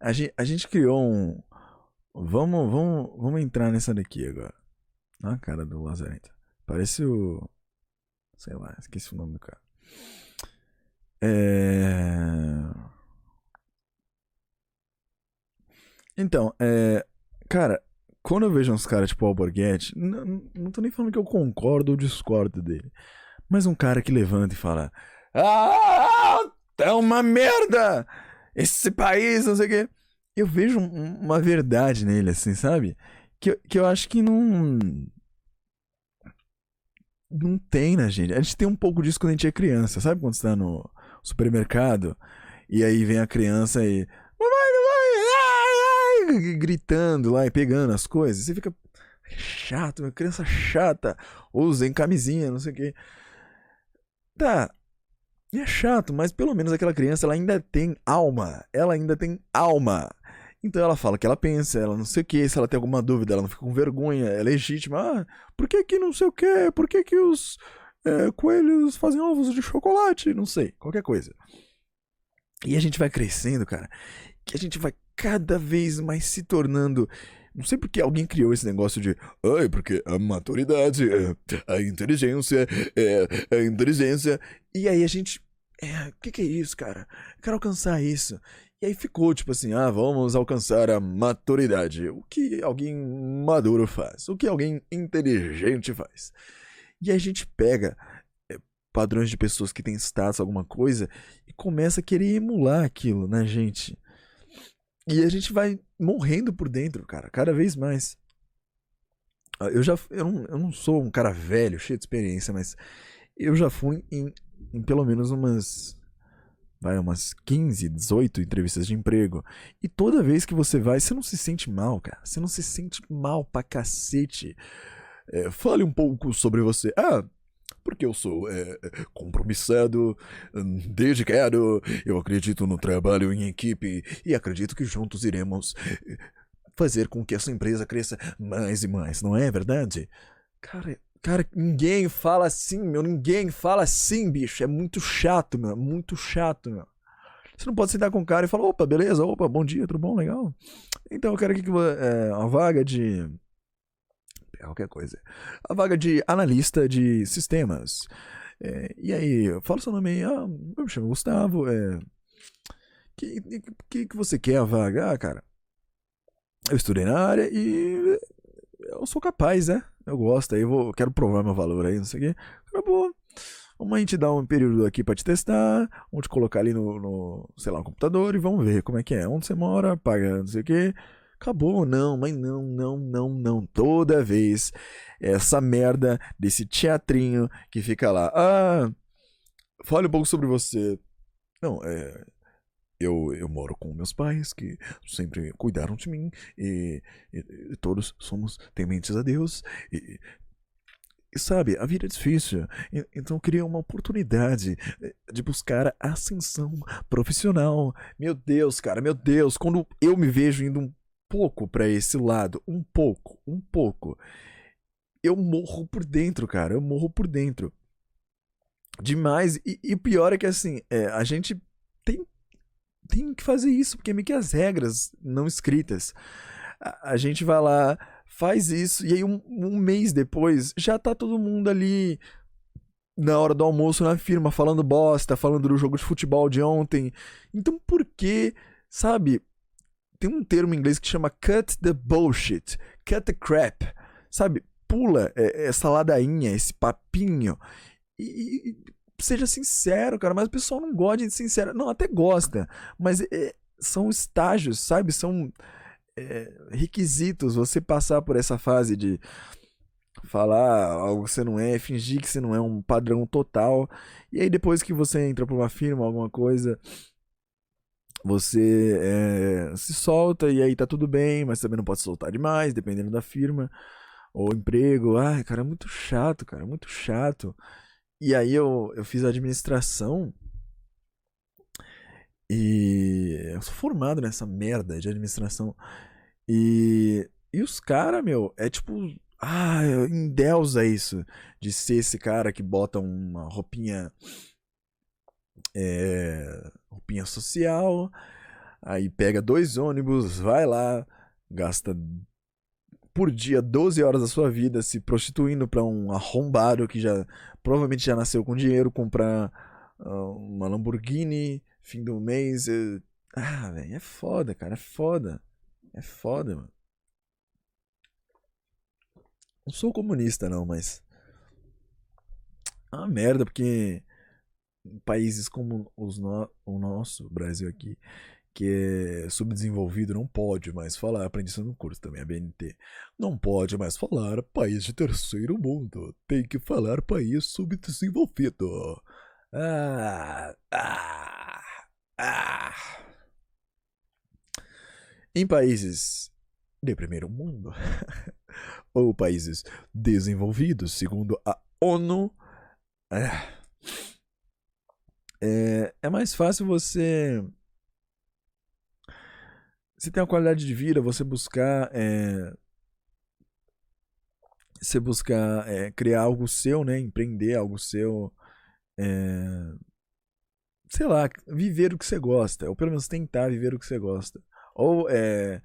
a gente, a gente criou um. Vamos, vamos, vamos entrar nessa daqui agora. Olha a cara do Lazarento. Parece o. Sei lá, esqueci o nome do cara. É. Então, é. Cara, quando eu vejo uns caras tipo Alborguete, não, não tô nem falando que eu concordo ou discordo dele. Mas um cara que levanta e fala: Ah, é uma merda! Esse país, não sei o quê. Eu vejo um- uma verdade nele, assim, sabe? Que, que eu acho que não. Não tem na gente. A gente tem um pouco disso quando a gente é criança. Sabe quando você tá no supermercado e aí vem a criança e. Ai! Gritando lá e pegando as coisas. Você fica. Chato, meu, criança chata. Usem camisinha, não sei o quê. Tá. E é chato, mas pelo menos aquela criança ela ainda tem alma. Ela ainda tem alma. Então ela fala o que ela pensa, ela não sei o que, se ela tem alguma dúvida, ela não fica com vergonha, é legítima. Ah, por que que não sei o que? Por que que os é, coelhos fazem ovos de chocolate? Não sei, qualquer coisa. E a gente vai crescendo, cara, que a gente vai cada vez mais se tornando. Não sei porque alguém criou esse negócio de. Ai, porque a maturidade, a inteligência, é, a inteligência. E aí a gente. É, o que, que é isso, cara? Eu quero alcançar isso. E aí ficou tipo assim: ah, vamos alcançar a maturidade. O que alguém maduro faz? O que alguém inteligente faz? E aí a gente pega é, padrões de pessoas que têm status, alguma coisa, e começa a querer emular aquilo na gente. E a gente vai morrendo por dentro, cara, cada vez mais. Ah, Eu já. Eu não, eu não sou um cara velho, cheio de experiência, mas eu já fui em, em pelo menos umas. Vai, umas 15, 18 entrevistas de emprego. E toda vez que você vai, você não se sente mal, cara. Você não se sente mal pra cacete. É, fale um pouco sobre você. Ah, porque eu sou é, compromissado, hum, dedicado, eu acredito no trabalho em equipe e acredito que juntos iremos eh, fazer com que essa empresa cresça mais e mais, não é verdade? Cara, cara, ninguém fala assim, meu, ninguém fala assim, bicho, é muito chato, meu, muito chato, meu. Você não pode sentar com o cara e falar, opa, beleza, opa, bom dia, tudo bom, legal. Então eu quero aqui que é, uma vaga de qualquer coisa. A vaga de analista de sistemas. É, e aí, fala seu nome aí. Ah, eu me chamo Gustavo. É, que, que, que você quer a vaga? Ah, cara, eu estudei na área e eu sou capaz, né? Eu gosto, aí eu vou, quero provar meu valor aí, não sei o quê. Cara, boa. Vamos a gente dar um período aqui pra te testar, vamos te colocar ali no, no, sei lá, no computador e vamos ver como é que é. Onde você mora, paga não sei o quê. Acabou, não, mas não, não, não, não. Toda vez essa merda desse teatrinho que fica lá. Ah, fale um pouco sobre você. Não, é. Eu, eu moro com meus pais, que sempre cuidaram de mim, e, e- e todos somos tementes a Deus. E, e sabe, a vida é difícil, então queria uma oportunidade de buscar ascensão profissional. Meu Deus, cara, meu Deus, quando eu me vejo indo pouco pra esse lado, um pouco, um pouco, eu morro por dentro, cara, eu morro por dentro. Demais. E, e o pior é que assim, é, a gente tem, tem que fazer isso, porque é meio que as regras não escritas. A, a gente vai lá, faz isso, e aí um, um mês depois já tá todo mundo ali na hora do almoço na firma falando bosta, falando do jogo de futebol de ontem. Então por que, sabe? Tem um termo em inglês que chama cut the bullshit, cut the crap, sabe? Pula é, essa ladainha, esse papinho e, e- seja sincero, cara, mas o pessoal não gosta de sincero. Não, até gosta, mas é, são estágios, sabe? São é, requisitos você passar por essa fase de falar algo que você não é, fingir que você não é um padrão total. E aí depois que você entra pra uma firma, alguma coisa, você é, se solta e aí tá tudo bem, mas também não pode soltar demais, dependendo da firma ou emprego. Ai, cara, é muito chato, cara, é muito chato. E aí eu, eu fiz administração e eu sou formado nessa merda de administração. E, e os caras, meu, é tipo. Ah, endeusa isso. De ser esse cara que bota uma roupinha. É, roupinha social. Aí pega dois ônibus, vai lá, gasta por dia 12 horas da sua vida se prostituindo pra um arrombado que já provavelmente já nasceu com dinheiro, comprar ah, uma Lamborghini fim do mês. eh, Ah, velho, é foda, cara, é foda. É foda, mano. Não sou comunista, não, mas. É uma merda, porque países como os no... o nosso, o Brasil aqui, que é subdesenvolvido, não pode mais falar. Aprendi isso no curso também, a BNT. Não pode mais falar país de terceiro mundo. Tem que falar país subdesenvolvido. Ah, ah, ah. Em países de primeiro mundo, ou países desenvolvidos, segundo a ONU, é, é, é mais fácil você. Se tem uma qualidade de vida, você buscar. É, você buscar é, criar algo seu, né? Empreender algo seu. É, sei lá, viver o que você gosta. Ou pelo menos tentar viver o que você gosta. Ou é,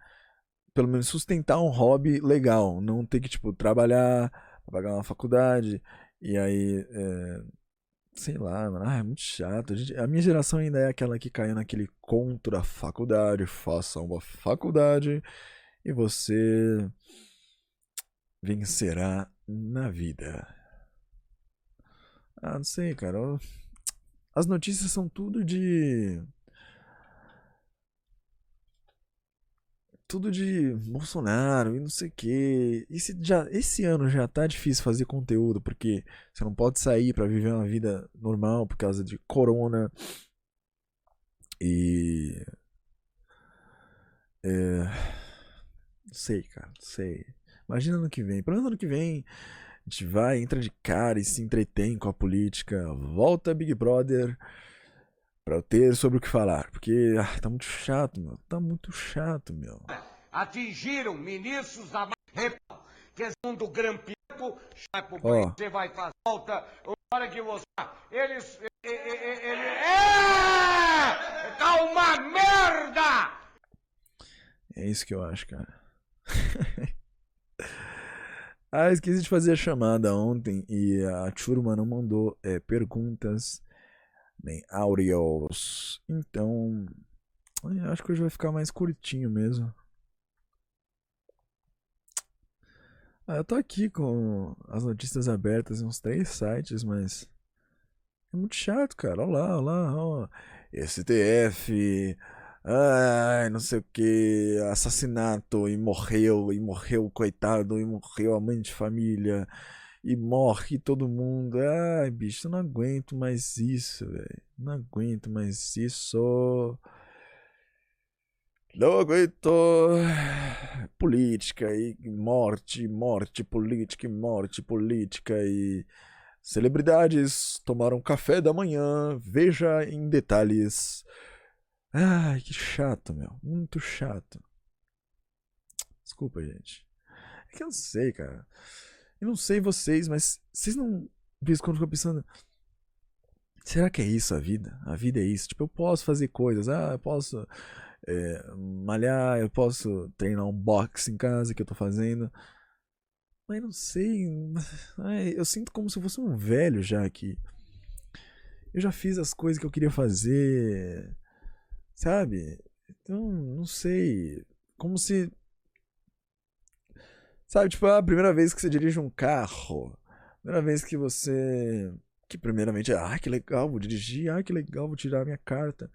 pelo menos sustentar um hobby legal. Não ter que, tipo, trabalhar, pagar uma faculdade. E aí. É, sei lá, mano. Ah, é muito chato. A, gente- a minha geração ainda é aquela que caiu naquele contra a faculdade. Faça uma faculdade e você vencerá na vida. Ah, não sei, cara. As notícias são tudo de. Tudo de Bolsonaro e não sei o quê. Esse, já, esse ano já tá difícil fazer conteúdo, porque você não pode sair pra viver uma vida normal por causa de corona. E. É. Não sei, cara, não sei. Imagina ano que vem. Pelo menos ano que vem a gente vai, entra de cara e se entretém com a política. Volta Big Brother pra eu ter sobre o que falar. Porque ah, tá muito chato, meu. Tá muito chato, meu. Atingiram ministros da República. Questão do pro Ó. banho, você vai fazer volta, hora que você. Eles. Ele. É! Tá uma merda! É isso que eu acho, cara. ah, esqueci de fazer a chamada ontem e a turma não mandou é, perguntas nem áudios. Então, eu acho que hoje vai ficar mais curtinho mesmo. Ah, eu tô aqui com as notícias abertas em uns três sites, mas é muito chato, cara. Olha lá, olha lá, ó. STF Ai, não sei o que, assassinato e morreu, e morreu coitado, e morreu a mãe de família, e morre todo mundo. Ai, bicho, eu não aguento mais isso, velho. Não aguento mais isso. Não aguento política e morte, morte, política e morte, política e celebridades tomaram café da manhã. Veja em detalhes. Ai, que chato, meu. Muito chato. Desculpa, gente. É que eu não sei, cara. Eu não sei vocês, mas vocês não. Vez quando ficam pensando. Será que é isso a vida? A vida é isso. Tipo, eu posso fazer coisas. Ah, eu posso é, malhar, eu posso treinar um boxe em casa que eu tô fazendo. Mas não sei. Eu sinto como se eu fosse um velho já aqui. Eu já fiz as coisas que eu queria fazer. Sabe? Então, não sei. Como se. Sabe, tipo, a primeira vez que você dirige um carro. Primeira vez que você. Que primeiramente, ah, que legal, vou dirigir, ah, que legal, vou tirar a minha carta.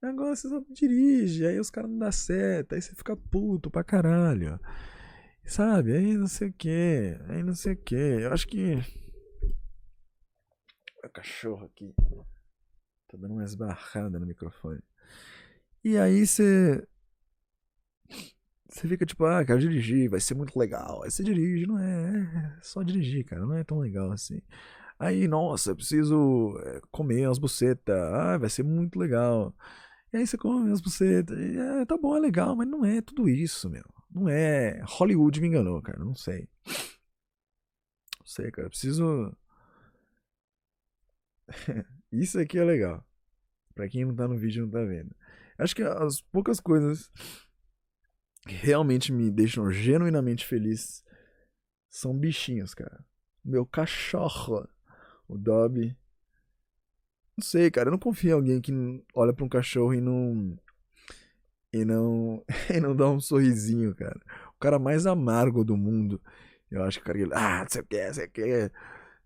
Agora você só dirige, aí os caras não dão certo, aí você fica puto pra caralho. Sabe? Aí não sei o que, aí não sei o que. Eu acho que. O cachorro aqui. Tá dando uma esbarrada no microfone. E aí você. Você fica tipo, ah, quero dirigir, vai ser muito legal. Aí você dirige, não é, é só dirigir, cara, não é tão legal assim. Aí, nossa, preciso é, comer as bucetas, ah, vai ser muito legal. E aí você come as bucetas, e, é, tá bom, é legal, mas não é tudo isso, meu. Não é. Hollywood me enganou, cara, não sei. Não sei, cara, preciso. isso aqui é legal. Pra quem não tá no vídeo não tá vendo. Acho que as poucas coisas realmente me deixam genuinamente feliz são bichinhos, cara. Meu cachorro, o Dobby. Não sei, cara, eu não confio em alguém que olha pra um cachorro e não. E não. E não dá um sorrisinho, cara. O cara mais amargo do mundo. Eu acho que o cara. Ah, não sei o que, sei que.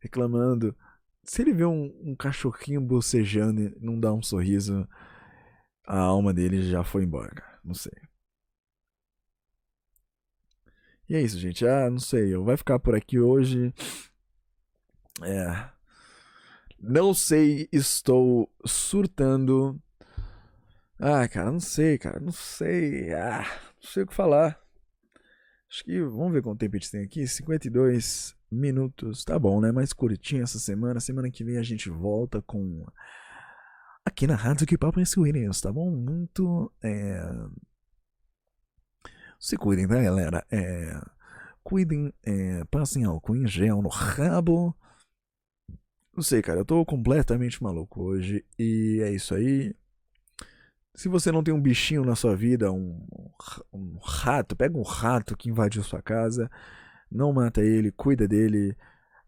Reclamando. Se ele vê um, um cachorrinho bocejando e não dá um sorriso, a alma dele já foi embora, cara. Não sei. E é isso, gente. Ah, não sei. Eu vai ficar por aqui hoje. É. Não sei, estou surtando. Ah, cara, não sei, cara. Não sei. Ah, não sei o que falar. Acho que. Vamos ver quanto tempo a gente tem aqui. 52 minutos. Tá bom, né? Mais curtinho essa semana. Semana que vem a gente volta com. Aqui na Rádio Que Papo Williams, tá bom? Muito. É se cuidem, tá, galera? É, cuidem, é, passem álcool em gel no rabo. Não sei, cara, eu tô completamente maluco hoje. E é isso aí. Se você não tem um bichinho na sua vida, um, um rato, pega um rato que invadiu sua casa, não mata ele, cuida dele,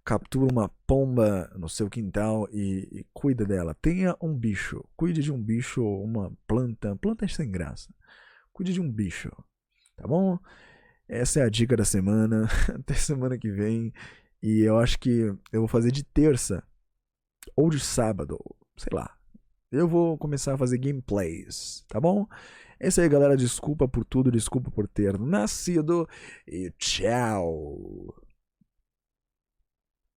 captura uma pomba no seu quintal e, e cuida dela. Tenha um bicho, cuide de um bicho, uma planta, planta é sem graça. Cuide de um bicho. Tá bom? Essa é a dica da semana. Até semana que vem. E eu acho que eu vou fazer de terça ou de sábado, sei lá. Eu vou começar a fazer gameplays, tá bom? É isso aí, galera. Desculpa por tudo, desculpa por ter nascido e tchau.